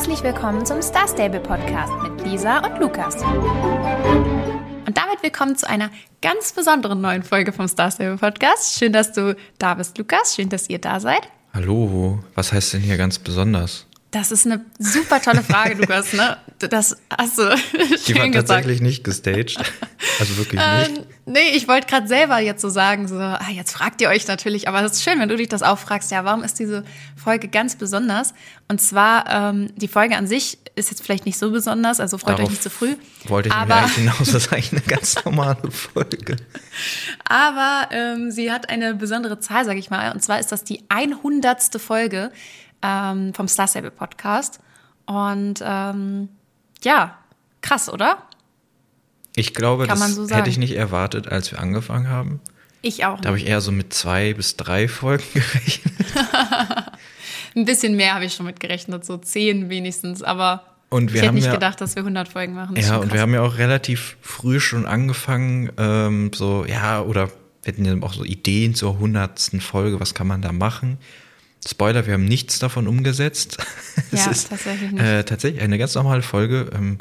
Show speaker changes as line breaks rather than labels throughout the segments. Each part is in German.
Herzlich willkommen zum Star Stable Podcast mit Lisa und Lukas. Und damit willkommen zu einer ganz besonderen neuen Folge vom Star Stable Podcast. Schön, dass du da bist, Lukas. Schön, dass ihr da seid.
Hallo, was heißt denn hier ganz besonders?
Das ist eine super tolle Frage, Lukas. Ne? Das hast du
Die war tatsächlich nicht gestaged. Also wirklich nicht.
Ähm, nee, ich wollte gerade selber jetzt so sagen, so, ah, jetzt fragt ihr euch natürlich, aber es ist schön, wenn du dich das auch fragst, ja, warum ist diese Folge ganz besonders? Und zwar, ähm, die Folge an sich ist jetzt vielleicht nicht so besonders, also freut
Darauf
euch nicht zu früh.
Wollte ich
aber,
eigentlich hinaus, das ist eigentlich eine ganz normale Folge.
Aber ähm, sie hat eine besondere Zahl, sag ich mal, und zwar ist das die 100. Folge ähm, vom Star Stable Podcast. Und ähm, ja, krass, oder?
Ich glaube,
Kann
das
so
hätte ich nicht erwartet, als wir angefangen haben.
Ich auch.
Da habe ich eher so mit zwei bis drei Folgen gerechnet.
Ein bisschen mehr habe ich schon mit gerechnet, so zehn wenigstens, aber
Und wir
ich hätte nicht
ja,
gedacht, dass wir 100 Folgen machen.
Ja, und wir haben ja auch relativ früh schon angefangen, ähm, so, ja, oder wir hatten ja auch so Ideen zur hundertsten Folge, was kann man da machen? Spoiler, wir haben nichts davon umgesetzt. es
Ja,
ist
tatsächlich nicht.
Äh, tatsächlich eine ganz normale Folge. Ähm,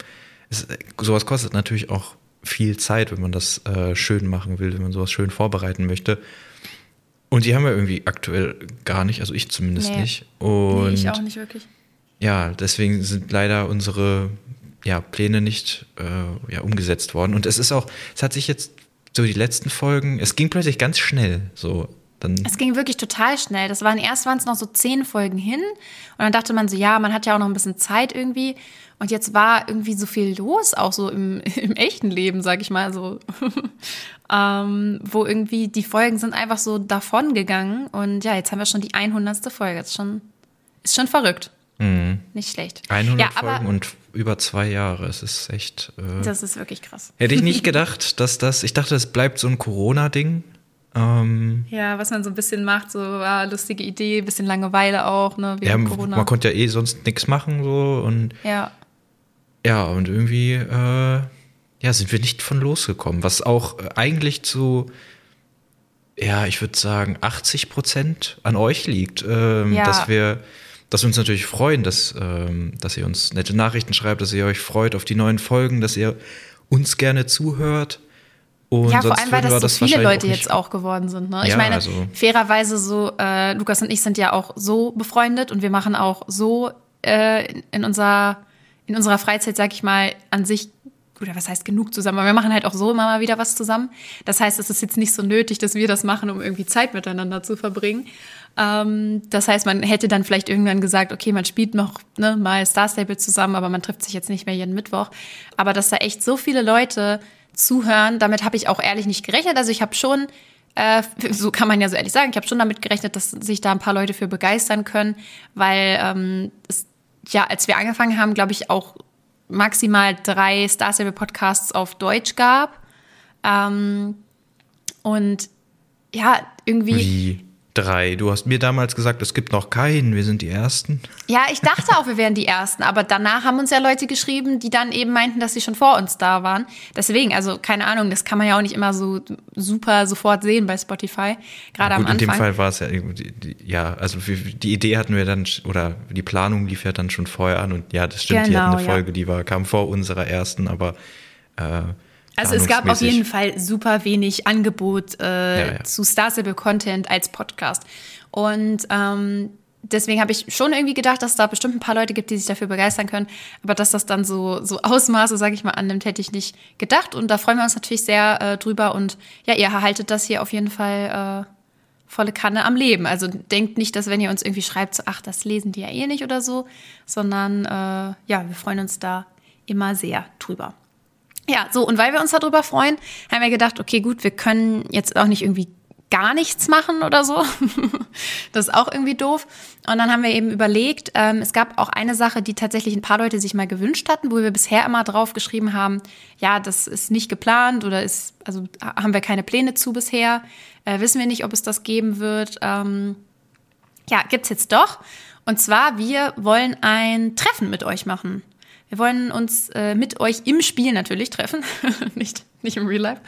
es, sowas kostet natürlich auch viel Zeit, wenn man das äh, schön machen will, wenn man sowas schön vorbereiten möchte. Und die haben wir irgendwie aktuell gar nicht, also ich zumindest
Nee.
nicht. Und
nee, ich auch nicht wirklich.
ja, deswegen sind leider unsere ja, Pläne nicht äh, ja, umgesetzt worden. Und es ist auch, es hat sich jetzt so die letzten Folgen, es ging plötzlich ganz schnell. So, dann
Es ging wirklich total schnell. Das waren erst waren es noch so zehn Folgen hin und dann dachte man so, ja, man hat ja auch noch ein bisschen Zeit irgendwie. Und jetzt war irgendwie so viel los, auch so im, im echten Leben, sag ich mal so, ähm, wo irgendwie die Folgen sind einfach so davon gegangen. Und ja, jetzt haben wir schon die 100. Folge. Das ist schon, ist schon verrückt. Nicht schlecht.
100
ja,
Mhm. Folgen und über zwei Jahre. Es ist echt. Äh,
das ist wirklich krass.
hätte ich nicht gedacht, dass das. Ich dachte, es bleibt so ein Corona-Ding. Ähm,
Ja, was man so ein bisschen macht, so ah, lustige Idee, bisschen Langeweile auch, ne,
ja,
wegen Corona.
man konnte ja eh sonst nichts machen so und
ja.
ja und irgendwie äh, ja sind wir nicht von losgekommen, was auch äh, eigentlich zu ja ich würde sagen 80 Prozent an euch liegt, ähm,
Ja.
dass wir dass wir uns natürlich freuen, dass ähm, dass ihr uns nette Nachrichten schreibt, dass ihr euch freut auf die neuen Folgen, dass ihr uns gerne zuhört. Und
Ja, vor allem, weil das so viele Leute jetzt auch geworden sind. Ne? Ich
Ja,
meine,
also-
fairerweise so, äh, Lukas und ich sind ja auch so befreundet und wir machen auch so äh, in, in, unserer, in unserer Freizeit, sag ich mal, an sich, oder was heißt genug zusammen, aber wir machen halt auch so immer mal wieder was zusammen. Das heißt, es ist jetzt nicht so nötig, dass wir das machen, um irgendwie Zeit miteinander zu verbringen. Ähm, das heißt, man hätte dann vielleicht irgendwann gesagt, okay, man spielt noch ne, mal Star Stable zusammen, aber man trifft sich jetzt nicht mehr jeden Mittwoch. Aber dass da echt so viele Leute zuhören, damit habe ich auch ehrlich nicht gerechnet. Also ich habe schon, äh, so kann man ja so ehrlich sagen, ich habe schon damit gerechnet, dass sich da ein paar Leute für begeistern können, weil ähm, es, ja, als wir angefangen haben, glaube ich auch maximal drei Star Stable Podcasts auf Deutsch gab. Ähm, und ja, irgendwie.
Wie drei. Du hast mir damals gesagt, es gibt noch keinen, wir sind die Ersten.
Ja, ich dachte auch, wir wären die Ersten, aber danach haben uns ja Leute geschrieben, die dann eben meinten, dass sie schon vor uns da waren. Deswegen, also keine Ahnung, das kann man ja auch nicht immer so super sofort sehen bei Spotify, gerade am
Gut, in
Anfang.
dem Fall war es ja, die, ja, also die Idee hatten wir dann, oder die Planung lief ja dann schon vorher an und ja, das stimmt, die
Genau,
hatten eine
ja.
Folge, die war, kam vor unserer ersten, aber äh,
Also es gab auf jeden Fall super wenig Angebot äh,
Ja, ja.
zu Star Stable Content als Podcast. Und ähm, deswegen habe ich schon irgendwie gedacht, dass da bestimmt ein paar Leute gibt, die sich dafür begeistern können. Aber dass das dann so, so Ausmaße, sage ich mal, annimmt, hätte ich nicht gedacht. Und da freuen wir uns natürlich sehr äh, drüber. Und ja, ihr erhaltet das hier auf jeden Fall äh, volle Kanne am Leben. Also denkt nicht, dass wenn ihr uns irgendwie schreibt, so, ach, das lesen die ja eh nicht oder so, sondern äh, ja, wir freuen uns da immer sehr drüber. Ja, so, und weil wir uns darüber freuen, haben wir gedacht, okay, gut, wir können jetzt auch nicht irgendwie gar nichts machen oder so. das ist auch irgendwie doof. Und dann haben wir eben überlegt, ähm, es gab auch eine Sache, die tatsächlich ein paar Leute sich mal gewünscht hatten, wo wir bisher immer drauf geschrieben haben, ja, das ist nicht geplant oder ist, also haben wir keine Pläne zu bisher, äh, wissen wir nicht, ob es das geben wird. Ähm, ja, gibt's jetzt doch. Und zwar, wir wollen ein Treffen mit euch machen. Wir wollen uns äh, mit euch im Spiel natürlich treffen, nicht nicht im Real Life.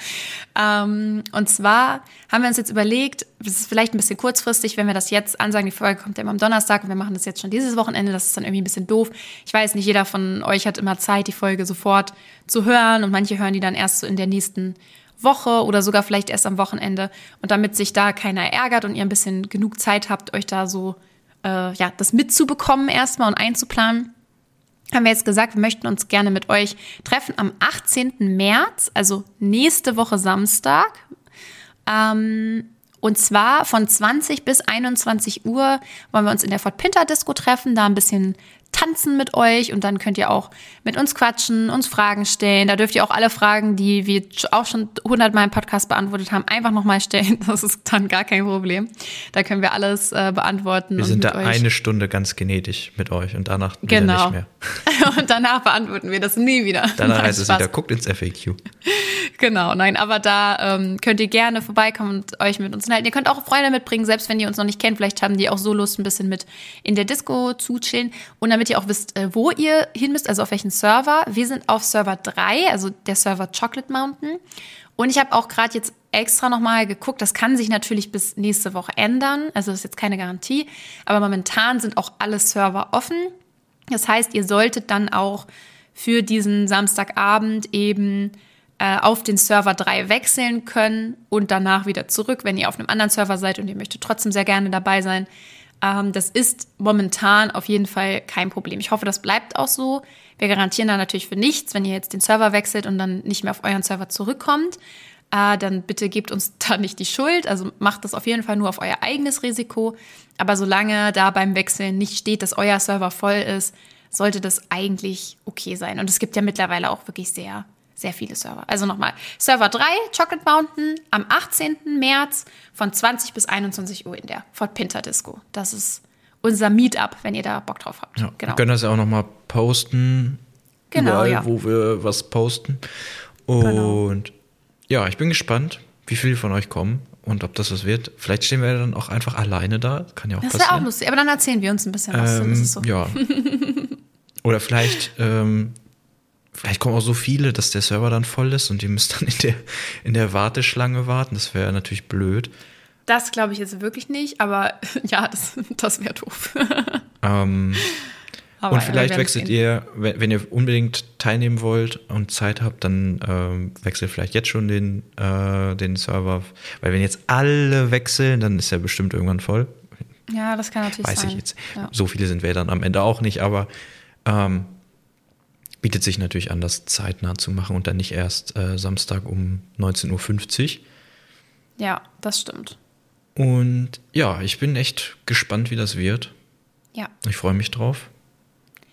Ähm, und zwar haben wir uns jetzt überlegt, es ist vielleicht ein bisschen kurzfristig, wenn wir das jetzt ansagen. Die Folge kommt ja immer am Donnerstag und wir machen das jetzt schon dieses Wochenende. Das ist dann irgendwie ein bisschen doof. Ich weiß nicht, jeder von euch hat immer Zeit, die Folge sofort zu hören und manche hören die dann erst so in der nächsten Woche oder sogar vielleicht erst am Wochenende. Und damit sich da keiner ärgert und ihr ein bisschen genug Zeit habt, euch da so äh, ja das mitzubekommen erstmal und einzuplanen haben wir jetzt gesagt, wir möchten uns gerne mit euch treffen am 18. März, also nächste Woche Samstag. Ähm, und zwar von 20 bis 21 Uhr wollen wir uns in der Fort Pinter Disco treffen, da ein bisschen tanzen mit euch und dann könnt ihr auch mit uns quatschen, uns Fragen stellen. Da dürft ihr auch alle Fragen, die wir auch schon hundertmal im Podcast beantwortet haben, einfach nochmal stellen. Das ist dann gar kein Problem. Da können wir alles äh, beantworten.
Wir sind da eine Stunde ganz genetisch mit euch und danach
genau.
nicht mehr.
und danach beantworten wir das nie wieder.
Danach heißt es wieder, guckt ins FAQ.
Genau, nein, aber da ähm, könnt ihr gerne vorbeikommen und euch mit uns halten. Ihr könnt auch Freunde mitbringen, selbst wenn ihr uns noch nicht kennt. Vielleicht haben die auch so Lust, ein bisschen mit in der Disco zu chillen. Und damit ihr auch wisst, äh, wo ihr hin müsst, also auf welchen Server. Wir sind auf Server 3, also der Server Chocolate Mountain. Und ich habe auch gerade jetzt extra nochmal geguckt, das kann sich natürlich bis nächste Woche ändern. Also das ist jetzt keine Garantie. Aber momentan sind auch alle Server offen. Das heißt, ihr solltet dann auch für diesen Samstagabend eben äh, auf den Server 3 wechseln können und danach wieder zurück, wenn ihr auf einem anderen Server seid und ihr möchtet trotzdem sehr gerne dabei sein. Ähm, das ist momentan auf jeden Fall kein Problem. Ich hoffe, das bleibt auch so. Wir garantieren da natürlich für nichts, wenn ihr jetzt den Server wechselt und dann nicht mehr auf euren Server zurückkommt. Äh, dann bitte gebt uns da nicht die Schuld. Also macht das auf jeden Fall nur auf euer eigenes Risiko. Aber solange da beim Wechseln nicht steht, dass euer Server voll ist, sollte das eigentlich okay sein. Und es gibt ja mittlerweile auch wirklich sehr sehr viele Server. Also nochmal, Server 3, Chocolate Mountain, am 18. März von 20 bis 21 Uhr in der Fort Pinter Disco. Das ist unser Meetup, wenn ihr da Bock drauf habt.
Ja, genau. Wir können das ja auch nochmal posten. Genau, überall, ja. wo wir was posten. Genau. Und genau. ja, ich bin gespannt, wie viele von euch kommen und ob das was wird. Vielleicht stehen wir dann auch einfach alleine da. Kann ja auch das passieren. Das wäre auch
lustig, aber dann erzählen wir uns ein bisschen was.
Ähm, so. Ja. Oder vielleicht ähm, Vielleicht kommen auch so viele, dass der Server dann voll ist und ihr müsst dann in der, in der Warteschlange warten. Das wäre natürlich blöd.
Das glaube ich jetzt wirklich nicht, aber ja, das, das wäre doof.
Ähm, und vielleicht wechselt ihr, wenn, wenn, ihr unbedingt teilnehmen wollt und Zeit habt, dann ähm, wechselt vielleicht jetzt schon den, äh, den Server. Weil wenn jetzt alle wechseln, dann ist er bestimmt irgendwann voll.
Ja, das kann natürlich
Weiß
sein.
Weiß ich jetzt. Ja. So viele sind wir dann am Ende auch nicht, aber ähm, bietet sich natürlich an, das zeitnah zu machen und dann nicht erst äh, Samstag um 19.50 Uhr.
Ja, das stimmt.
Und ja, ich bin echt gespannt, wie das wird.
Ja.
Ich freue mich drauf.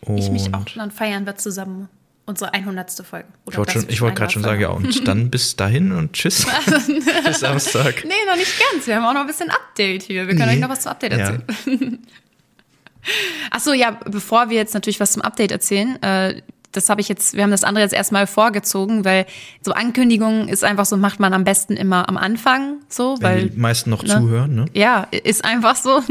Und ich mich auch. Dann feiern wir zusammen unsere 100. Folge.
Oder ich wollte wollt gerade schon sagen, ja, und dann bis dahin und tschüss. bis Samstag.
Nee, noch nicht ganz. Wir haben auch noch ein bisschen Update hier. Wir können nee. euch noch was zum Update erzählen. Ja. Achso, ja, bevor wir jetzt natürlich was zum Update erzählen, äh, das habe ich jetzt, wir haben das andere jetzt erstmal vorgezogen, weil so Ankündigungen ist einfach so, macht man am besten immer am Anfang so,
Wenn
weil
die meisten noch ne? zuhören, ne?
Ja, ist einfach so.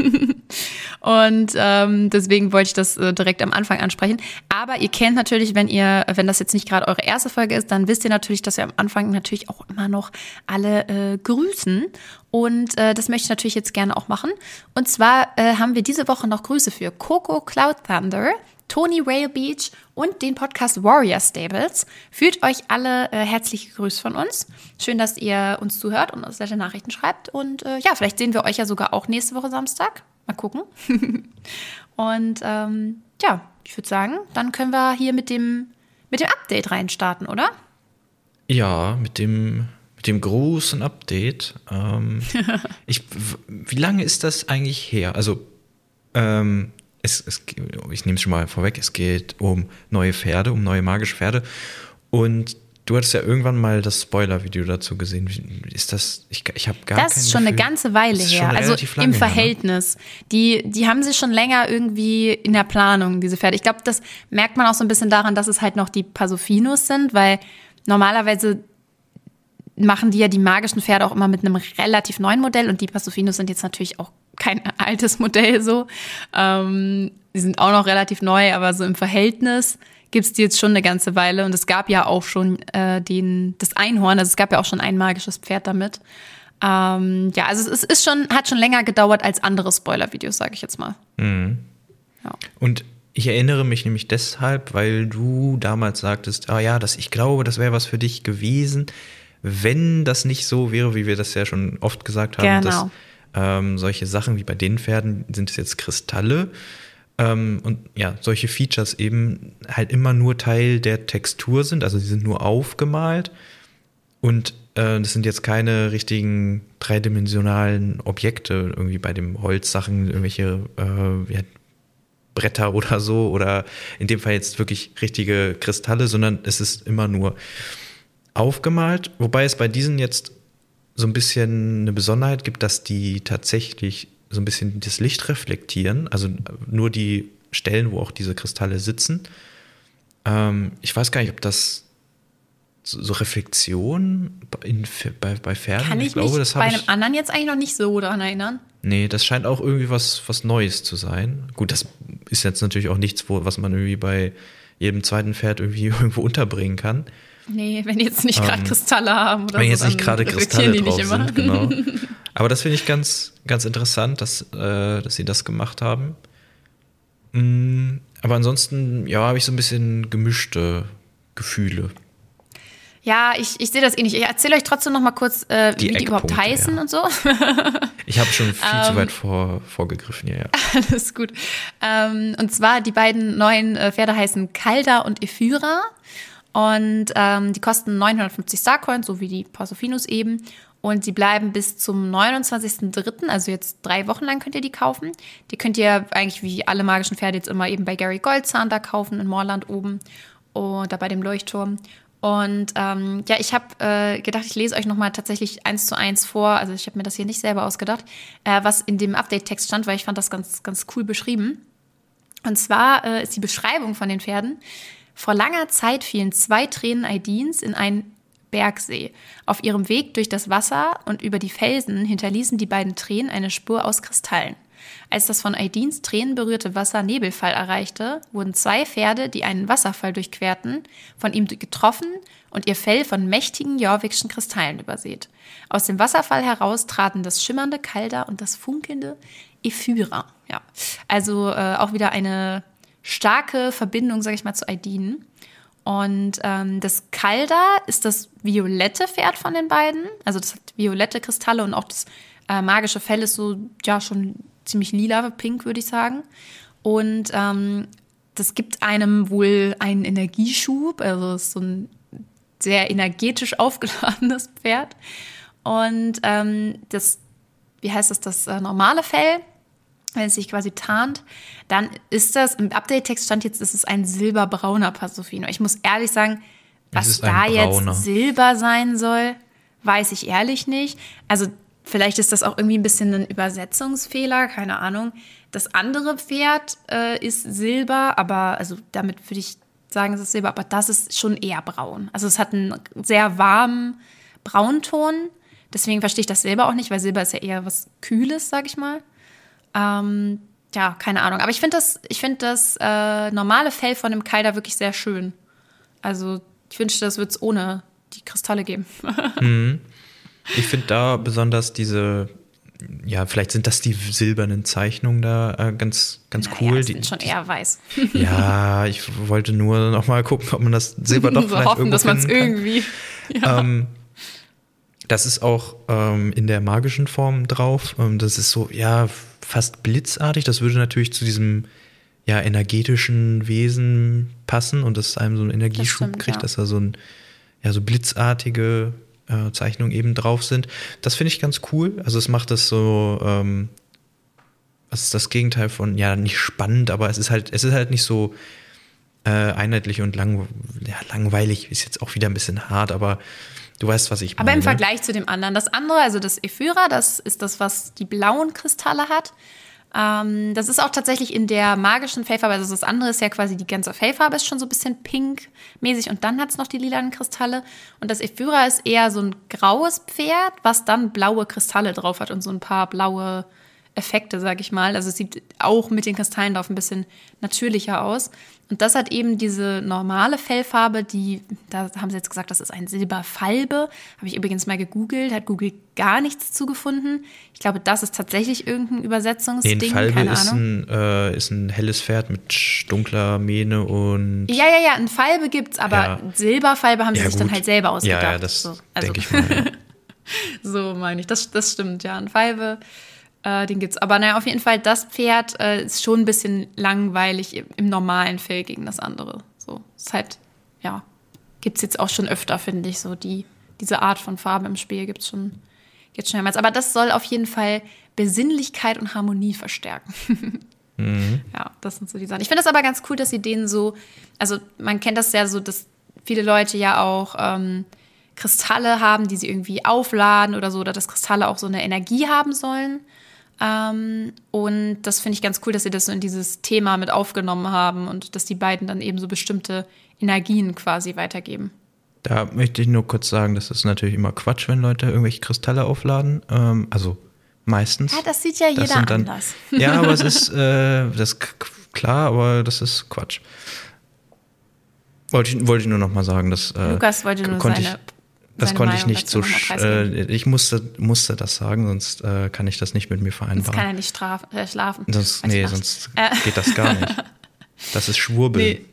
Und ähm, deswegen wollte ich das äh, direkt am Anfang ansprechen. Aber ihr kennt natürlich, wenn ihr, wenn das jetzt nicht gerade eure erste Folge ist, dann wisst ihr natürlich, dass wir am Anfang natürlich auch immer noch alle äh, grüßen. Und äh, das möchte ich natürlich jetzt gerne auch machen. Und zwar äh, haben wir diese Woche noch Grüße für Coco Cloud Thunder. Tony Rail Beach und den Podcast Warrior Stables. Fühlt euch alle äh, herzlich gegrüßt von uns. Schön, dass ihr uns zuhört und uns nette Nachrichten schreibt. Und äh, ja, vielleicht sehen wir euch ja sogar auch nächste Woche Samstag. Mal gucken. und ähm, ja, ich würde sagen, dann können wir hier mit dem, mit dem Update reinstarten, oder?
Ja, mit dem, mit dem großen Update. Ähm, ich, wie lange ist das eigentlich her? Also, ähm, es, es, ich nehme es schon mal vorweg, es geht um neue Pferde, um neue magische Pferde. Und du hattest ja irgendwann mal das Spoiler-Video dazu gesehen. Ist das, ich, ich habe gar
Das ist schon Gefühl. eine ganze Weile her. Also im Verhältnis. Her, ne? die, die haben sich schon länger irgendwie in der Planung, diese Pferde. Ich glaube, das merkt man auch so ein bisschen daran, dass es halt noch die Pasofinos sind, weil normalerweise machen die ja die magischen Pferde auch immer mit einem relativ neuen Modell und die Pasofinos sind jetzt natürlich auch kein altes Modell so. Ähm, die sind auch noch relativ neu, aber so im Verhältnis gibt es die jetzt schon eine ganze Weile. Und es gab ja auch schon äh, den, das Einhorn, also es gab ja auch schon ein magisches Pferd damit. Ähm, ja, also es ist schon, hat schon länger gedauert als andere Spoiler-Videos, sage ich jetzt mal.
Mhm. Ja. Und ich erinnere mich nämlich deshalb, weil du damals sagtest, ah ja, das, ich glaube, das wäre was für dich gewesen, wenn das nicht so wäre, wie wir das ja schon oft gesagt haben, genau. dass ähm, solche Sachen wie bei den Pferden sind es jetzt Kristalle. Ähm, und ja, solche Features eben halt immer nur Teil der Textur sind, also sie sind nur aufgemalt. Und äh, das sind jetzt keine richtigen dreidimensionalen Objekte, irgendwie bei dem Holzsachen, irgendwelche äh, ja, Bretter oder so, oder in dem Fall jetzt wirklich richtige Kristalle, sondern es ist immer nur aufgemalt, wobei es bei diesen jetzt so ein bisschen eine Besonderheit gibt, dass die tatsächlich so ein bisschen das Licht reflektieren, also nur die Stellen, wo auch diese Kristalle sitzen. Ähm, ich weiß gar nicht, ob das so Reflexion in, bei, bei Pferden.
Kann ich, ich glaube, mich bei einem ich, anderen jetzt eigentlich noch nicht so daran erinnern.
Nee, das scheint auch irgendwie was, was Neues zu sein. Gut, das ist jetzt natürlich auch nichts, wo, was man irgendwie bei jedem zweiten Pferd irgendwie irgendwo unterbringen kann.
Nee, wenn die jetzt nicht gerade ähm, Kristalle haben oder
Wenn so, jetzt nicht gerade Kristalle drauf sind, genau. Aber das finde ich ganz, ganz interessant, dass, äh, dass sie das gemacht haben. Mm, aber ansonsten, ja, habe ich so ein bisschen gemischte Gefühle.
Ja, ich, ich sehe das eh nicht. Ich erzähle euch trotzdem noch mal kurz, äh, die wie die überhaupt heißen ja. und so.
ich habe schon viel zu ähm, weit vor, vorgegriffen, ja, ja.
Alles gut. Ähm, und zwar, die beiden neuen äh, Pferde heißen Calda und Ephyra. Und ähm, die kosten 950 Starcoins, so wie die Pasophinus eben. Und sie bleiben bis zum 29.03., also jetzt drei Wochen lang könnt ihr die kaufen. Die könnt ihr eigentlich wie alle magischen Pferde jetzt immer eben bei Gary Goldzahn da kaufen, in Moorland oben oder bei dem Leuchtturm. Und ähm, ja, ich habe äh, gedacht, ich lese euch nochmal tatsächlich eins zu eins vor. Also ich habe mir das hier nicht selber ausgedacht, äh, was in dem Update-Text stand, weil ich fand das ganz, ganz cool beschrieben. Und zwar äh, ist die Beschreibung von den Pferden. Vor langer Zeit fielen zwei Tränen Aidins in einen Bergsee. Auf ihrem Weg durch das Wasser und über die Felsen hinterließen die beiden Tränen eine Spur aus Kristallen. Als das von Aidins Tränen berührte Wasser Nebelfall erreichte, wurden zwei Pferde, die einen Wasserfall durchquerten, von ihm getroffen und ihr Fell von mächtigen jorvikschen Kristallen übersät. Aus dem Wasserfall heraus traten das schimmernde Kalda und das funkelnde Ephyra. Ja, also äh, auch wieder eine starke Verbindung, sage ich mal, zu Aidin. Und ähm, das Kalda ist das violette Pferd von den beiden. Also das hat violette Kristalle und auch das äh, magische Fell ist so, ja, schon ziemlich lila, pink, würde ich sagen. Und ähm, das gibt einem wohl einen Energieschub, also ist so ein sehr energetisch aufgeladenes Pferd. Und ähm, das, wie heißt das, das äh, normale Fell, wenn es sich quasi tarnt, dann ist das, im Update-Text stand jetzt, es ist ein silberbrauner Pasofino. Ich muss ehrlich sagen, was da jetzt Silber sein soll, weiß ich ehrlich nicht. Also Vielleicht ist das auch irgendwie ein bisschen ein Übersetzungsfehler, keine Ahnung. Das andere Pferd äh, ist Silber, aber also damit würde ich sagen, es ist Silber, aber das ist schon eher braun. Also es hat einen sehr warmen Braunton. Deswegen verstehe ich das Silber auch nicht, weil Silber ist ja eher was Kühles, sag ich mal. Ähm, ja, keine Ahnung. Aber ich finde das, ich find das äh, normale Fell von dem Kaider wirklich sehr schön. Also ich wünschte, das würde es ohne die Kristalle geben.
mhm. Ich finde da besonders diese, ja, vielleicht sind das die silbernen Zeichnungen da äh, ganz, ganz naja, cool.
Die sind schon eher weiß.
Ja, ich wollte nur noch mal gucken, ob man das Silber doch so vielleicht hoffen, dass man es
irgendwie. Ja. Ähm,
das ist auch ähm, in der magischen Form drauf. Ähm, das ist so, ja, fast blitzartig. Das würde natürlich zu diesem ja, energetischen Wesen passen und dass einem so einen Energieschub das stimmt, kriegt, ja. dass er so ein ja, so blitzartige äh, Zeichnungen eben drauf sind. Das finde ich ganz cool. Also es macht das so, ähm, was ist das Gegenteil von, ja, nicht spannend, aber es ist halt, es ist halt nicht so äh, einheitlich und lang, ja, langweilig, ist jetzt auch wieder ein bisschen hart, aber du weißt, was ich
meine. Aber im Vergleich zu dem anderen, das andere, also das Ephyra, das ist das, was die blauen Kristalle hat. Ähm, das ist auch tatsächlich in der magischen Fellfarbe, also das andere ist ja quasi die ganze Fellfarbe ist schon so ein bisschen pink-mäßig und dann hat es noch die lilanen Kristalle. Und das Ephyra ist eher so ein graues Pferd, was dann blaue Kristalle drauf hat und so ein paar blaue Effekte, sag ich mal. Also es sieht auch mit den Kristallen drauf ein bisschen natürlicher aus. Und das hat eben diese normale Fellfarbe, die, da haben sie jetzt gesagt, das ist ein Silberfalbe. Habe ich übrigens mal gegoogelt, hat Google gar nichts zugefunden. Ich glaube, das ist tatsächlich irgendein Übersetzungsding.
Nee, Falbe keine ist, Ahnung. Ein, äh, ist ein helles Pferd mit dunkler Mähne und.
Ja, ja, ja, ein Falbe gibt's, aber ja. Silberfalbe haben sie ja, sich gut. dann halt selber ausgedacht.
Ja, ja das so, also. denke ich mal.
so meine ich. Das, das stimmt, ja. Ein Falbe äh, den gibt's. Aber naja, auf jeden Fall, das Pferd äh, ist schon ein bisschen langweilig im, im normalen Fell gegen das andere. So, ist halt, ja, gibt's jetzt auch schon öfter, finde ich, so die, diese Art von Farbe im Spiel gibt's schon, gibt's schon mehrmals. Aber das soll auf jeden Fall Besinnlichkeit und Harmonie verstärken. mhm. Ja, das sind so die Sachen. Ich finde das aber ganz cool, dass sie denen so, also man kennt das ja so, dass viele Leute ja auch ähm, Kristalle haben, die sie irgendwie aufladen oder so, oder dass Kristalle auch so eine Energie haben sollen. Ähm, und das finde ich ganz cool, dass sie das so in dieses Thema mit aufgenommen haben und dass die beiden dann eben so bestimmte Energien quasi weitergeben.
Da möchte ich nur kurz sagen, das ist natürlich immer Quatsch, wenn Leute irgendwelche Kristalle aufladen. Ähm, also meistens.
Ja, das sieht ja jeder dann, anders.
Ja, aber es ist äh, das ist klar, aber das ist Quatsch. Wollte ich, wollte ich nur noch mal sagen, dass äh,
Lukas wollte nur seine ich,
das konnte ich nicht so. Äh, ich musste, musste das sagen, sonst äh, kann ich das nicht mit mir vereinbaren. Sonst
kann er nicht straf, äh, schlafen.
Sonst, nee, sonst äh. geht das gar nicht. Das ist Schwurbel. Nee.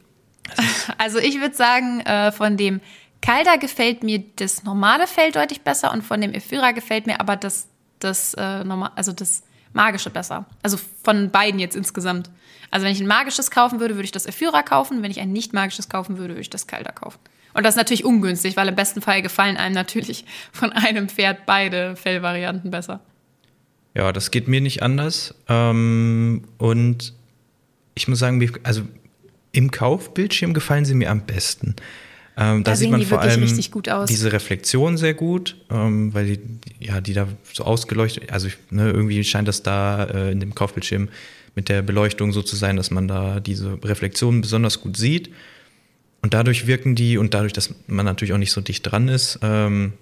Also ich würde sagen, äh, von dem Kalter gefällt mir das normale Fell deutlich besser und von dem Ephyra gefällt mir aber das, das, äh, normal, also das magische besser. Also von beiden jetzt insgesamt. Also wenn ich ein magisches kaufen würde, würde ich das Ephyra kaufen. Wenn ich ein nicht magisches kaufen würde, würde ich das Kalter kaufen. Und das ist natürlich ungünstig, weil im besten Fall gefallen einem natürlich von einem Pferd beide Fellvarianten besser.
Ja, das geht mir nicht anders. Ähm, und ich muss sagen, also im Kaufbildschirm gefallen sie mir am besten. Ähm, da, da sieht man vor allem diese Reflexion sehr gut, ähm, weil die, ja, die da so ausgeleuchtet, also ne, irgendwie scheint das da äh, in dem Kaufbildschirm mit der Beleuchtung so zu sein, dass man da diese Reflexion besonders gut sieht. Und dadurch wirken die, und dadurch, dass man natürlich auch nicht so dicht dran ist, ähm,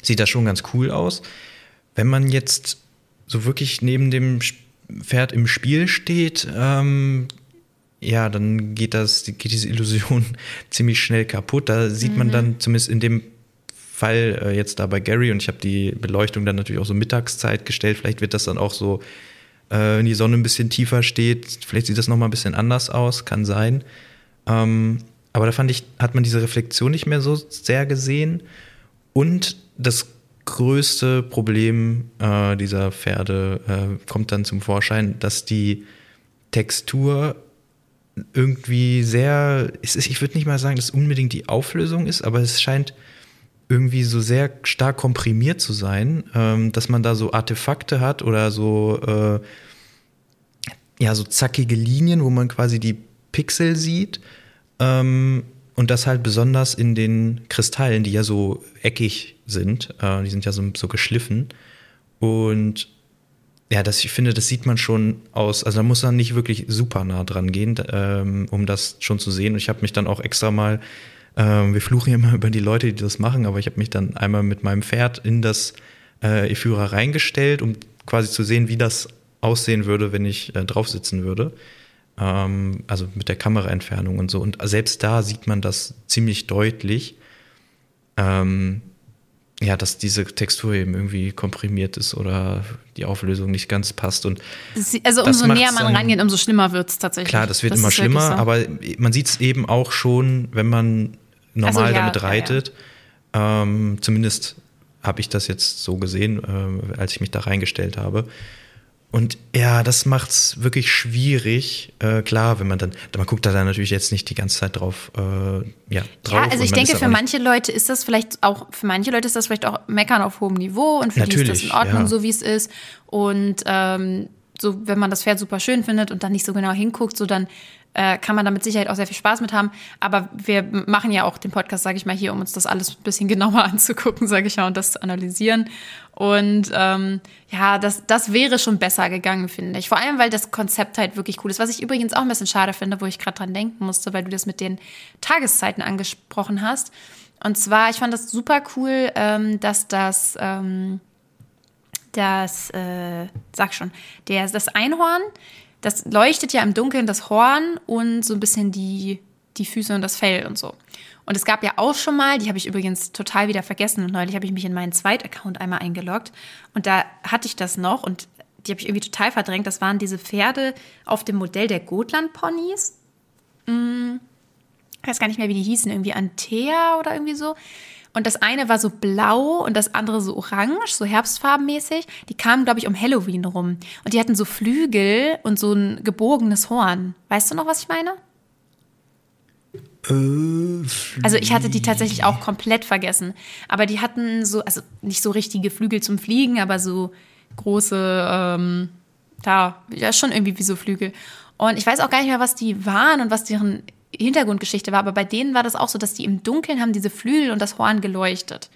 sieht das schon ganz cool aus. Wenn man jetzt so wirklich neben dem Pferd im Spiel steht, ähm, ja, dann geht das, geht diese Illusion ziemlich schnell kaputt. Da sieht mhm. man dann zumindest in dem Fall äh, jetzt da bei Gary und ich habe die Beleuchtung dann natürlich auch so Mittagszeit gestellt. Vielleicht wird das dann auch so, äh, wenn die Sonne ein bisschen tiefer steht, vielleicht sieht das nochmal ein bisschen anders aus, kann sein. Ähm, aber da fand ich, hat man diese Reflexion nicht mehr so sehr gesehen. Und das größte Problem äh, dieser Pferde äh, kommt dann zum Vorschein, dass die Textur irgendwie sehr, ich würde nicht mal sagen, dass es unbedingt die Auflösung ist, aber es scheint irgendwie so sehr stark komprimiert zu sein, ähm, dass man da so Artefakte hat oder so, äh, ja, so zackige Linien, wo man quasi die Pixel sieht ähm, und das halt besonders in den Kristallen, die ja so eckig sind. Äh, die sind ja so, so geschliffen. Und ja, das, ich finde, das sieht man schon aus. Also da muss man nicht wirklich super nah dran gehen, ähm, um das schon zu sehen. Und ich habe mich dann auch extra mal, ähm, wir fluchen ja immer über die Leute, die das machen, aber ich habe mich dann einmal mit meinem Pferd in das äh, Ephira reingestellt, um quasi zu sehen, wie das aussehen würde, wenn ich äh, drauf sitzen würde ähm, also mit der Kameraentfernung und so. Und selbst da sieht man das ziemlich deutlich, ähm, ja, dass diese Textur eben irgendwie komprimiert ist oder die Auflösung nicht ganz passt. Und
also umso näher man reingeht, umso schlimmer wird es tatsächlich.
Klar, das wird das immer schlimmer, so. aber man sieht es eben auch schon, wenn man normal also, ja, damit reitet. Ja, ja. Ähm, zumindest habe ich das jetzt so gesehen, äh, als ich mich da reingestellt habe. Und ja, das macht's wirklich schwierig. Äh, klar, wenn man dann, man guckt da dann natürlich jetzt nicht die ganze Zeit drauf, äh, ja, drauf.
Ja, also ich denke, für manche Leute ist das vielleicht auch, für manche Leute ist das vielleicht auch Meckern auf hohem Niveau und für natürlich, die ist das in Ordnung, ja. so wie es ist. Und ähm, so, wenn man das Pferd super schön findet und dann nicht so genau hinguckt, so dann äh, kann man da mit Sicherheit auch sehr viel Spaß mit haben. Aber wir machen ja auch den Podcast, sage ich mal, hier, um uns das alles ein bisschen genauer anzugucken, sage ich mal, und das zu analysieren. Und ähm, ja, das, das wäre schon besser gegangen, finde ich. Vor allem, weil das Konzept halt wirklich cool ist. Was ich übrigens auch ein bisschen schade finde, wo ich gerade dran denken musste, weil du das mit den Tageszeiten angesprochen hast. Und zwar, ich fand das super cool, ähm, dass das. Ähm, das, äh, sag schon, der, das Einhorn, das leuchtet ja im Dunkeln das Horn und so ein bisschen die, die Füße und das Fell und so. Und es gab ja auch schon mal, die habe ich übrigens total wieder vergessen und neulich habe ich mich in meinen Zweit-Account einmal eingeloggt und da hatte ich das noch und die habe ich irgendwie total verdrängt. Das waren diese Pferde auf dem Modell der Gotland-Ponys. Hm, ich weiß gar nicht mehr, wie die hießen, irgendwie Antea oder irgendwie so. Und das eine war so blau und das andere so orange, so herbstfarbenmäßig. Die kamen, glaube ich, um Halloween rum. Und die hatten so Flügel und so ein gebogenes Horn. Weißt du noch, was ich meine?
Äh,
Also ich hatte die tatsächlich auch komplett vergessen. Aber die hatten so, also nicht so richtige Flügel zum Fliegen, aber so große, ähm, da, ja, schon irgendwie wie so Flügel. Und ich weiß auch gar nicht mehr, was die waren und was deren Hintergrundgeschichte war, aber bei denen war das auch so, dass die im Dunkeln haben diese Flügel und das Horn geleuchtet.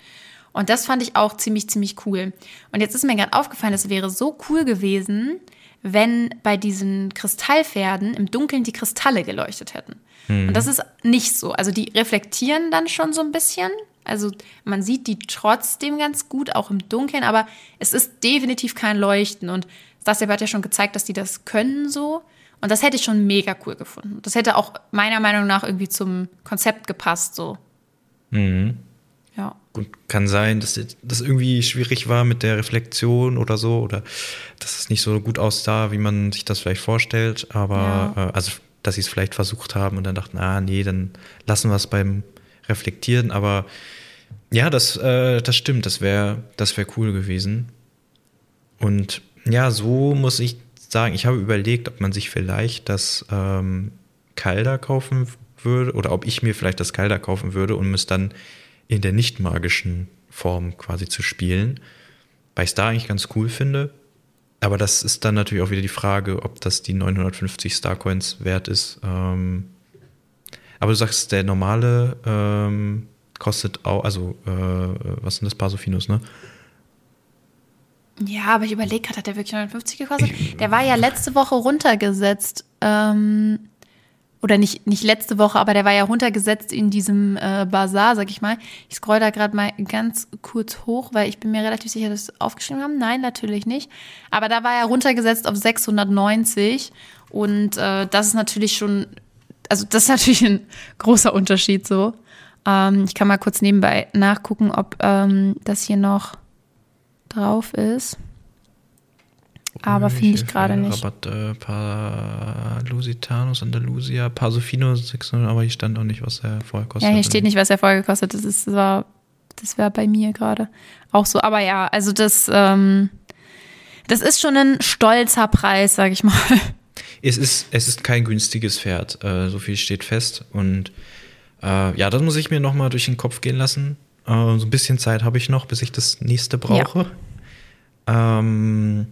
Und das fand ich auch ziemlich, ziemlich cool. Und jetzt ist mir gerade aufgefallen, es wäre so cool gewesen, wenn bei diesen Kristallpferden im Dunkeln die Kristalle geleuchtet hätten. Und das ist nicht so. Also die reflektieren dann schon so ein bisschen. Also man sieht die trotzdem ganz gut, auch im Dunkeln, aber es ist definitiv kein Leuchten. Und Stassia hat ja schon gezeigt, dass die das können so. Und das hätte ich schon mega cool gefunden. Das hätte auch meiner Meinung nach irgendwie zum Konzept gepasst, so.
Mhm.
Ja.
Gut, kann sein, dass das irgendwie schwierig war mit der Reflexion oder so, oder dass es nicht so gut aussah, wie man sich das vielleicht vorstellt. Aber
Ja.
äh, also, dass sie es vielleicht versucht haben und dann dachten, ah, nee, dann lassen wir es beim Reflektieren. Aber ja, das, äh, das stimmt, das wäre das wär cool gewesen. Und ja, so muss ich sagen, ich habe überlegt, ob man sich vielleicht das ähm, Calder kaufen würde oder ob ich mir vielleicht das Calder kaufen würde, um es dann in der nicht magischen Form quasi zu spielen. Weil ich es da eigentlich ganz cool finde. Aber das ist dann natürlich auch wieder die Frage, ob das die 950 Starcoins wert ist. Ähm, aber du sagst, der normale ähm, kostet auch, also äh, was sind das, Pasofinos, ne?
Ja, aber ich überlege gerade, hat der wirklich 950 gekostet? Der war ja letzte Woche runtergesetzt. Ähm, oder nicht, nicht letzte Woche, aber der war ja runtergesetzt in diesem äh, Bazar, sag ich mal. Ich scroll da gerade mal ganz kurz hoch, weil ich bin mir relativ sicher, dass wir es aufgeschrieben haben. Nein, natürlich nicht. Aber da war er runtergesetzt auf 690 und äh, das ist natürlich schon, also das ist natürlich ein großer Unterschied so. Ähm, ich kann mal kurz nebenbei nachgucken, ob ähm, das hier noch drauf ist. Aber finde ich gerade nicht.
Rabatt, äh, paar Lusitanos, Andalusia, Pasofino 600, aber hier stand auch nicht, was er vorher kostet.
Ja, hier steht nicht, was er vorher gekostet hat. Das ist, das war, das war bei mir gerade auch so. Aber ja, also das, ähm, das ist schon ein stolzer Preis, sag ich mal.
Es ist, es ist kein günstiges Pferd, äh, so viel steht fest. Und äh, ja, das muss ich mir nochmal durch den Kopf gehen lassen. Äh, so ein bisschen Zeit habe ich noch, bis ich das nächste brauche. Ähm,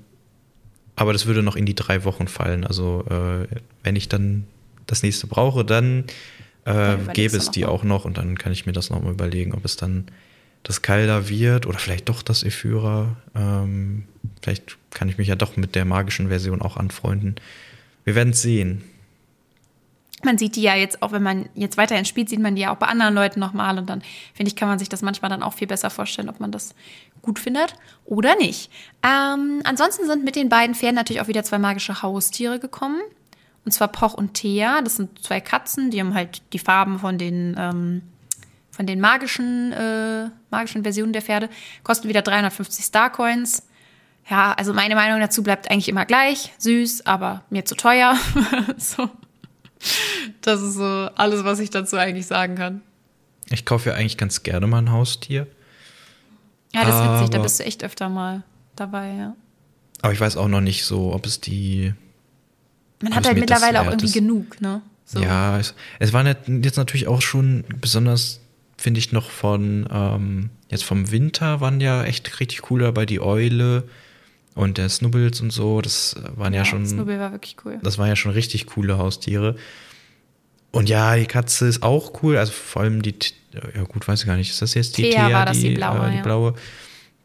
aber das würde noch in die drei Wochen fallen. Also äh, wenn ich dann das nächste brauche, dann äh, gäbe es die
mal.
auch noch und dann kann ich mir das nochmal überlegen, ob es dann das Kalda wird oder vielleicht doch das Ephyra. Ähm, vielleicht kann ich mich ja doch mit der magischen Version auch anfreunden. Wir werden es sehen.
Man sieht die ja jetzt auch, wenn man jetzt weiterhin spielt, sieht man die ja auch bei anderen Leuten nochmal. Und dann, finde ich, kann man sich das manchmal dann auch viel besser vorstellen, ob man das gut findet oder nicht. Ähm, ansonsten sind mit den beiden Pferden natürlich auch wieder zwei magische Haustiere gekommen. Und zwar Poch und Thea. Das sind zwei Katzen, die haben halt die Farben von den, ähm, von den magischen, äh, magischen Versionen der Pferde. Kosten wieder 350 Starcoins. Ja, also meine Meinung dazu bleibt eigentlich immer gleich. Süß, aber mir zu teuer. so. Das ist so alles, was ich dazu eigentlich sagen kann.
Ich kaufe ja eigentlich ganz gerne mal ein Haustier.
Ja, das ist witzig, da
Aber-
bist du echt öfter mal dabei, ja.
Aber ich weiß auch noch nicht so, ob es die.
Man hat halt mittlerweile auch irgendwie
ist.
genug, ne? So.
Ja, es, es waren jetzt jetzt natürlich auch schon besonders, finde ich, noch von, ähm, jetzt vom Winter waren ja echt richtig cool dabei, die Eule und der Snubbles und so. Das waren ja, schon.
Snubbel war wirklich cool.
Das waren ja schon richtig coole Haustiere. Und ja, die Katze ist auch cool. Also vor allem die, ja gut, weiß ich gar nicht, ist das jetzt die
Thea
Thea,
war das, die blaue,
äh, die
ja.
blaue?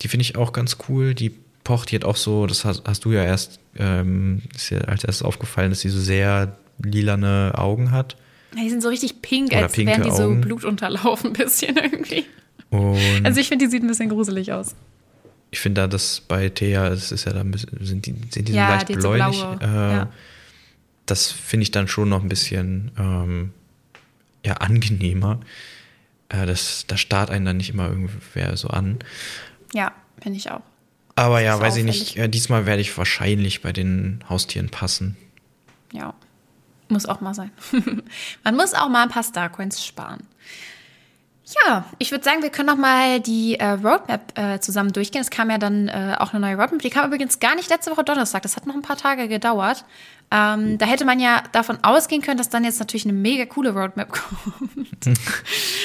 Die finde ich auch ganz cool. Die pocht, die hat auch so, das hast, hast du ja erst, ähm, ist ja als erstes aufgefallen, dass sie so sehr lilane Augen hat.
Ja, die sind so richtig pink,
Oder
als wären die so
Augen.
Blut unterlaufen, ein bisschen irgendwie.
Und
Also ich finde, die sieht ein bisschen gruselig aus.
Ich finde da das bei Thea, es ist ja da ein bisschen, sind die, sind die
Ja,
leicht
die so
bläulich.
blaue,
äh,
ja.
Das finde ich dann schon noch ein bisschen ähm, ja, angenehmer. Äh, das, da starrt einen dann nicht immer irgendwer so an.
Ja, finde ich auch.
Aber ja,
Ist
weiß ich
auffällig.
nicht. Äh, diesmal werde ich wahrscheinlich bei den Haustieren passen.
Ja. Muss auch mal sein. Man muss auch mal ein paar Starcoins sparen. Ja, ich würde sagen, wir können noch mal die äh, Roadmap äh, zusammen durchgehen. Es kam ja dann äh, auch eine neue Roadmap. Die kam übrigens gar nicht letzte Woche Donnerstag. Das hat noch ein paar Tage gedauert. Ähm, da hätte man ja davon ausgehen können, dass dann jetzt natürlich eine mega coole Roadmap kommt.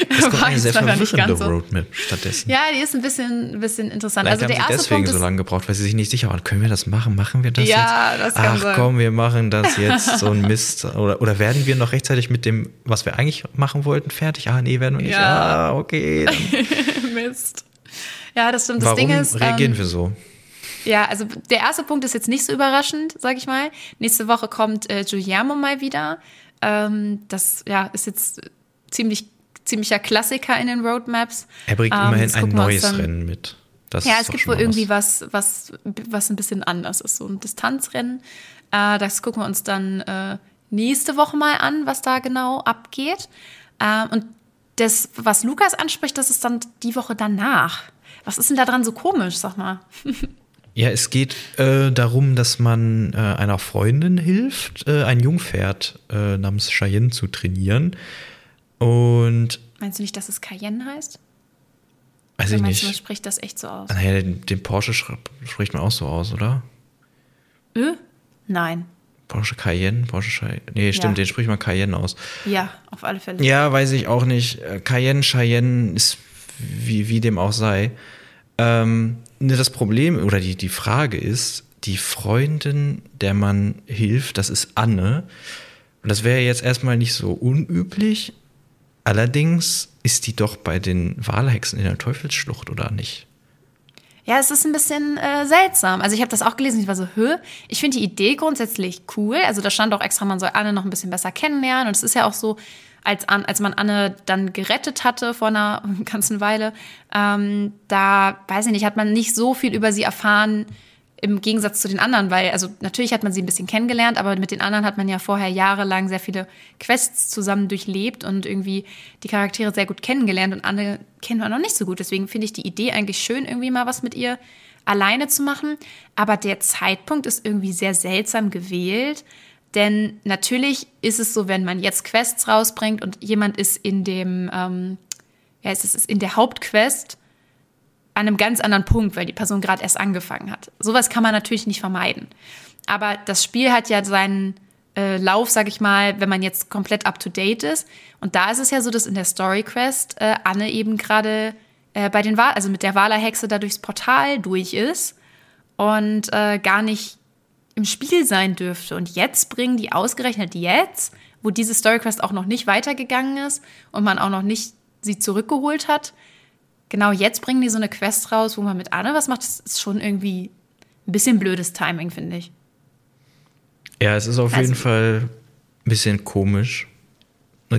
Es kommt
War
eine sehr verwirrende
so.
Roadmap stattdessen.
Ja, die ist ein bisschen, ein bisschen interessant.
Vielleicht
also der
haben sie
erste
deswegen
ist,
so lange gebraucht, weil sie sich nicht sicher waren. Können wir das machen? Machen wir das
Ja,
jetzt?
das kann
Ach
sein.
komm, wir machen das jetzt. So ein Mist. Oder, oder werden wir noch rechtzeitig mit dem, was wir eigentlich machen wollten, fertig? Ah, nee, werden wir nicht.
Ja.
Ah, okay.
Mist. Ja, das stimmt. Das
Warum
Ding ist,
reagieren
ähm,
wir so?
Ja, also der erste Punkt ist jetzt nicht so überraschend, sag ich mal. Nächste Woche kommt äh, Guillermo mal wieder. Ähm, das ja, ist jetzt ziemlich ziemlicher Klassiker in den Roadmaps.
Er bringt
Ähm,
immerhin ein neues
dann-
Rennen mit. Das
Ja, es gibt wohl irgendwie was, was, was ein bisschen anders ist, so ein Distanzrennen. Äh, das gucken wir uns dann äh, nächste Woche mal an, was da genau abgeht. Ähm, und das, was Lukas anspricht, das ist dann die Woche danach. Was ist denn da dran so komisch, sag mal?
Ja, es geht äh, darum, dass man äh, einer Freundin hilft, äh, ein Jungpferd äh, namens Cheyenne zu trainieren. Und
Meinst du nicht, dass es Cayenne heißt?
weiß
Oder
ich
meinst du, man
nicht.
spricht das echt so aus?
Naja, den, den Porsche spricht man auch so aus, oder?
Ö? Nein.
Porsche Cayenne, Porsche Cheyenne. Nee, stimmt,
Ja.
den spricht man Cayenne aus.
Ja, auf alle Fälle.
Ja, weiß ich auch nicht. Äh, Cayenne, Cheyenne ist wie, wie dem auch sei. Ähm, ne, das Problem oder die, die Frage ist, die Freundin, der man hilft, das ist Anne. Und das wäre jetzt erstmal nicht so unüblich. Allerdings ist die doch bei den Walhexen in der Teufelsschlucht, oder nicht?
Ja, es ist ein bisschen äh, seltsam. Also ich habe das auch gelesen, ich war so, hö, ich finde die Idee grundsätzlich cool. Also da stand auch extra, man soll Anne noch ein bisschen besser kennenlernen. Und es ist ja auch so, als, An als man Anne dann gerettet hatte vor einer ganzen Weile, ähm, da, weiß ich nicht, hat man nicht so viel über sie erfahren im Gegensatz zu den anderen, weil, also natürlich hat man sie ein bisschen kennengelernt, aber mit den anderen hat man ja vorher jahrelang sehr viele Quests zusammen durchlebt und irgendwie die Charaktere sehr gut kennengelernt und Anne kennt man noch nicht so gut. Deswegen finde ich die Idee eigentlich schön, irgendwie mal was mit ihr alleine zu machen. Aber der Zeitpunkt ist irgendwie sehr seltsam gewählt. Denn natürlich ist es so, wenn man jetzt Quests rausbringt und jemand ist in dem, ähm, ja, es ist in der Hauptquest an einem ganz anderen Punkt, weil die Person gerade erst angefangen hat. Sowas kann man natürlich nicht vermeiden. Aber das Spiel hat ja seinen äh, Lauf, sag ich mal, wenn man jetzt komplett up to date ist. Und da ist es ja so, dass in der Story Quest äh, Anne eben gerade äh, bei den Wahl, also mit der Walerhexe da durchs Portal durch ist und äh, gar nicht im Spiel sein dürfte. Und jetzt bringen die ausgerechnet jetzt, wo diese Story Quest auch noch nicht weitergegangen ist und man auch noch nicht sie zurückgeholt hat, genau jetzt bringen die so eine Quest raus, wo man mit Anne was macht. Das ist schon irgendwie ein bisschen blödes Timing, finde ich.
Ja, es ist auf
Also-
jeden Fall ein bisschen komisch.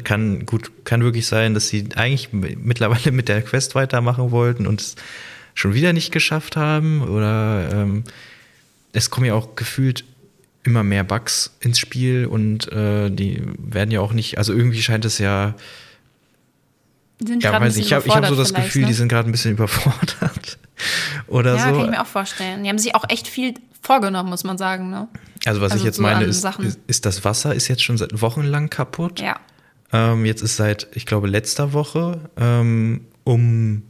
Kann gut, kann wirklich sein, dass sie eigentlich mittlerweile mit der Quest weitermachen wollten und es schon wieder nicht geschafft haben. Oder ähm, es kommen ja auch gefühlt immer mehr Bugs ins Spiel und äh, die werden ja auch nicht, also irgendwie scheint es ja,
sind
ja, weiß
bisschen
ich habe ich hab so das Gefühl,
vielleicht,
die
ne?
sind gerade ein bisschen überfordert. Oder
Ja,
so.
kann ich mir auch vorstellen. Die haben sich auch echt viel vorgenommen, muss man sagen. Ne?
Also was
Also
ich jetzt meine, ist,
Sachen.
ist, ist das Wasser ist jetzt schon seit Wochen lang kaputt.
Ja.
Ähm, jetzt ist seit, ich glaube, letzter Woche ähm, um,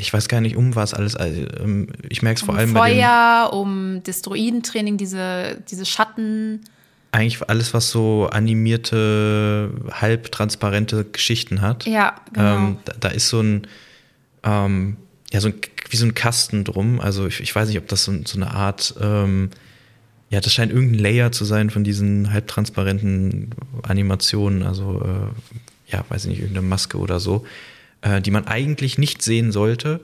ich weiß gar nicht, um was alles. Also, ähm, ich merke es vor
Um
allem bei den,
Feuer, um Destroidentraining, diese, diese Schatten.
eigentlich alles, was so animierte, halbtransparente Geschichten hat.
Ja, genau.
Ähm, da, da ist so ein, ähm, ja, so ein, wie so ein Kasten drum. Also ich, ich weiß nicht, ob das so, so eine Art, ähm, ja, das scheint irgendein Layer zu sein von diesen halbtransparenten Animationen. Also, äh, ja, weiß ich nicht, irgendeine Maske oder so, äh, die man eigentlich nicht sehen sollte.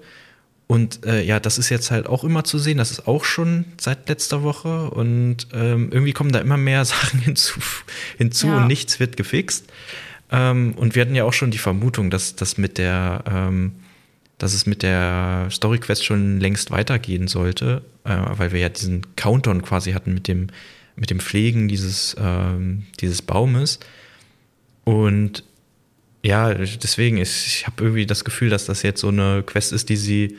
Und äh, ja, das ist jetzt halt auch immer zu sehen. Das ist auch schon seit letzter Woche. Und ähm, irgendwie kommen da immer mehr Sachen hinzu, hinzu
Ja.
und nichts wird gefixt. Ähm, und wir hatten ja auch schon die Vermutung, dass das mit der, ähm, dass es mit der Story Quest schon längst weitergehen sollte, äh, weil wir ja diesen Countdown quasi hatten mit dem, mit dem Pflegen dieses, ähm, dieses Baumes. Und ja, deswegen, ist, ich habe irgendwie das Gefühl, dass das jetzt so eine Quest ist, die sie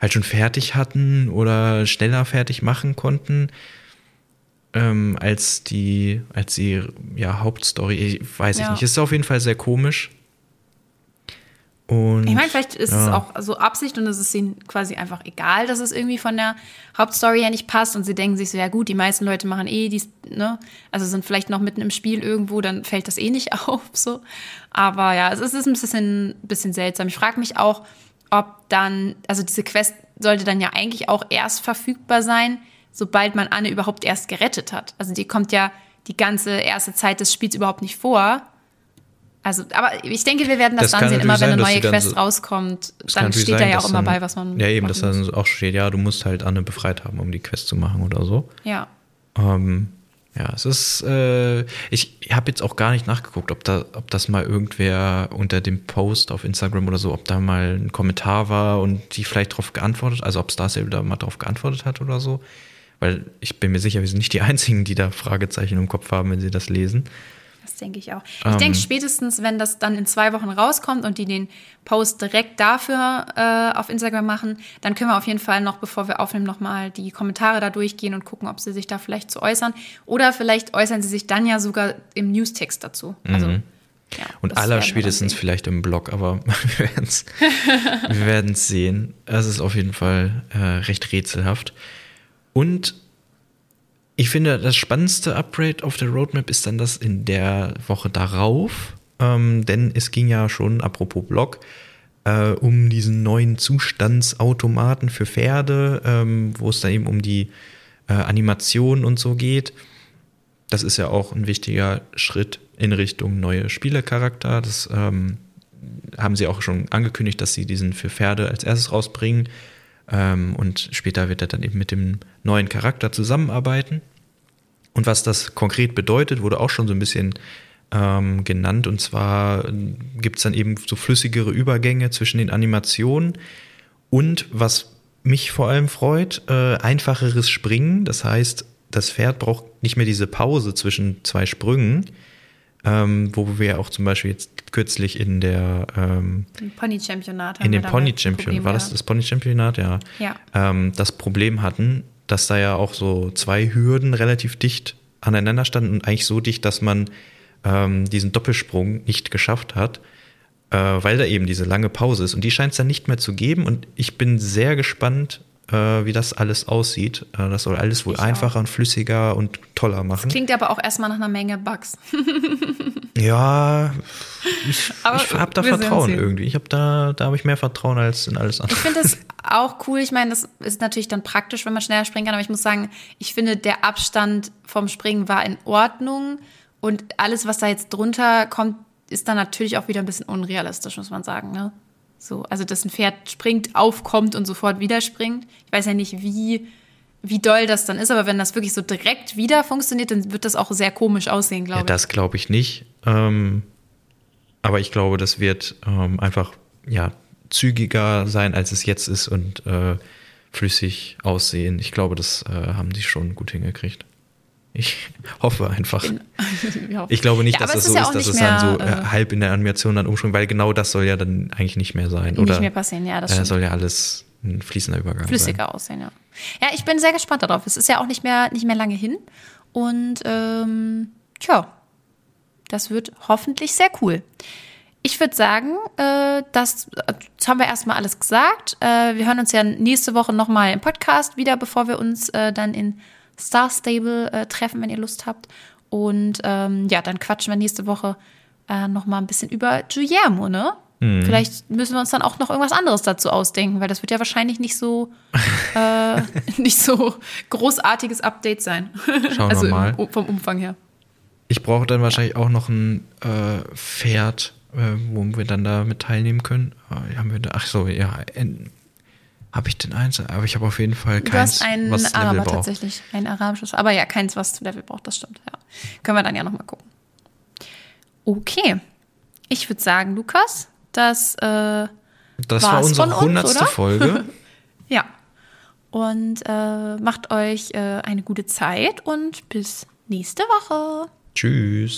halt schon fertig hatten oder schneller fertig machen konnten ähm, als die, als die ja, Hauptstory. Ich weiß ja. ich nicht. Es ist auf jeden Fall sehr komisch.
Und, ich meine, vielleicht ist ja. es auch so Absicht und es ist ihnen quasi einfach egal, dass es irgendwie von der Hauptstory her nicht passt und sie denken sich so, ja gut, die meisten Leute machen eh dies, ne, also sind vielleicht noch mitten im Spiel irgendwo, dann fällt das eh nicht auf, so. Aber ja, es ist ein bisschen, bisschen seltsam. Ich frage mich auch, ob dann, also diese Quest sollte dann ja eigentlich auch erst verfügbar sein, sobald man Anne überhaupt erst gerettet hat. Also die kommt ja die ganze erste Zeit des Spiels überhaupt nicht vor. Also, aber ich denke, wir werden das, das dann sehen, immer wenn eine neue Quest rauskommt, dann steht da ja auch immer bei, was man.
Ja, eben, dass dann auch steht, ja, du musst halt Anne befreit haben, um die Quest zu machen oder so.
Ja.
Ähm, ja, es ist, äh, ich habe jetzt auch gar nicht nachgeguckt, ob, da, ob das mal irgendwer unter dem Post auf Instagram oder so, ob da mal ein Kommentar war und die vielleicht darauf geantwortet, also ob Starsail da mal darauf geantwortet hat oder so. Weil ich bin mir sicher, wir sind nicht die Einzigen, die da Fragezeichen im Kopf haben, wenn sie das lesen.
Das denke ich auch. Ich ähm, denke spätestens, wenn das dann in zwei Wochen rauskommt und die den Post direkt dafür äh, auf Instagram machen, dann können wir auf jeden Fall noch, bevor wir aufnehmen, nochmal die Kommentare da durchgehen und gucken, ob sie sich da vielleicht zu äußern. Oder vielleicht äußern sie sich dann ja sogar im Newstext dazu. Also,
mhm. Ja, und aller spätestens vielleicht im Blog, aber wir werden es sehen. Es ist auf jeden Fall äh, recht rätselhaft. Und ich finde, das spannendste Upgrade auf der Roadmap ist dann das in der Woche darauf. Ähm, denn es ging ja schon, apropos Blog, äh, um diesen neuen Zustandsautomaten für Pferde, ähm, wo es dann eben um die äh, Animation und so geht. Das ist ja auch ein wichtiger Schritt in Richtung neue Spielercharakter. Das ähm, haben sie auch schon angekündigt, dass sie diesen für Pferde als erstes rausbringen. Ähm, und später wird er dann eben mit dem neuen Charakter zusammenarbeiten. Und was das konkret bedeutet, wurde auch schon so ein bisschen ähm, genannt. Und zwar gibt es dann eben so flüssigere Übergänge zwischen den Animationen. Und was mich vor allem freut, äh, einfacheres Springen. Das heißt, das Pferd braucht nicht mehr diese Pause zwischen zwei Sprüngen, ähm, wo wir auch zum Beispiel jetzt kürzlich in der ähm,
Pony-Championat
in dem Pony-Championat, war das das Pony-Championat? Ja.
ja.
Ähm, das Problem hatten, dass da ja auch so zwei Hürden relativ dicht aneinander standen und eigentlich so dicht, dass man ähm, diesen Doppelsprung nicht geschafft hat, äh, weil da eben diese lange Pause ist. Und die scheint es dann nicht mehr zu geben. Und ich bin sehr gespannt, äh, wie das alles aussieht. Äh, das soll alles wohl ich einfacher auch. und flüssiger und toller machen. Das
klingt aber auch erstmal nach einer Menge Bugs.
ja, ich, ich habe da Vertrauen irgendwie. Ich habe da, da habe ich mehr Vertrauen als in alles andere.
Ich finde es auch cool. Ich meine, das ist natürlich dann praktisch, wenn man schneller springen kann. Aber ich muss sagen, ich finde, der Abstand vom Springen war in Ordnung. Und alles, was da jetzt drunter kommt, ist dann natürlich auch wieder ein bisschen unrealistisch, muss man sagen. Ne? So, also dass ein Pferd springt, aufkommt und sofort wieder springt. Ich weiß ja nicht, wie, wie doll das dann ist, aber wenn das wirklich so direkt wieder funktioniert, dann wird das auch sehr komisch aussehen, glaube
ja,
ich.
Das glaube ich nicht. Ähm, aber ich glaube, das wird ähm, einfach ja, zügiger sein, als es jetzt ist und äh, flüssig aussehen. Ich glaube, das äh, haben die schon gut hingekriegt. Ich hoffe einfach. Ich glaube nicht, ja, dass das so ist, ja dass es mehr, dann so äh, halb in der Animation dann umschwingt, weil genau das soll ja dann eigentlich nicht mehr sein. Nicht oder,
mehr passieren, ja, das
äh, soll ja alles ein fließender Übergang
Flüssiger sein. aussehen, ja. Ja, ich bin sehr gespannt darauf. Es ist ja auch nicht mehr, nicht mehr lange hin. Und ähm, tja, das wird hoffentlich sehr cool. Ich würde sagen, äh, das, das, haben wir erstmal alles gesagt. Äh, wir hören uns ja nächste Woche nochmal im Podcast wieder, bevor wir uns äh, dann in Star Stable äh, treffen, wenn ihr Lust habt. Und ähm, ja, dann quatschen wir nächste Woche äh, noch mal ein bisschen über Guillermo, ne? Mhm. Vielleicht müssen wir uns dann auch noch irgendwas anderes dazu ausdenken, weil das wird ja wahrscheinlich nicht so äh, nicht so großartiges Update sein.
Schauen also wir mal.
Im, vom Umfang her.
Ich brauche dann wahrscheinlich auch noch ein äh, Pferd, äh, wo wir dann da mit teilnehmen können. Äh, haben wir da, ach so, ja, habe ich den eins? Aber ich habe auf jeden Fall keins,
du hast einen was Araber Level braucht. tatsächlich. Ein arabisches. Aber ja, keins, was Level braucht, das stimmt. Ja. Können wir dann ja nochmal gucken. Okay. Ich würde sagen, Lukas, das äh,
Das war unsere
von uns,
100.
oder?
Folge.
Ja. Und äh, macht euch äh, eine gute Zeit und bis nächste Woche.
Tschüss.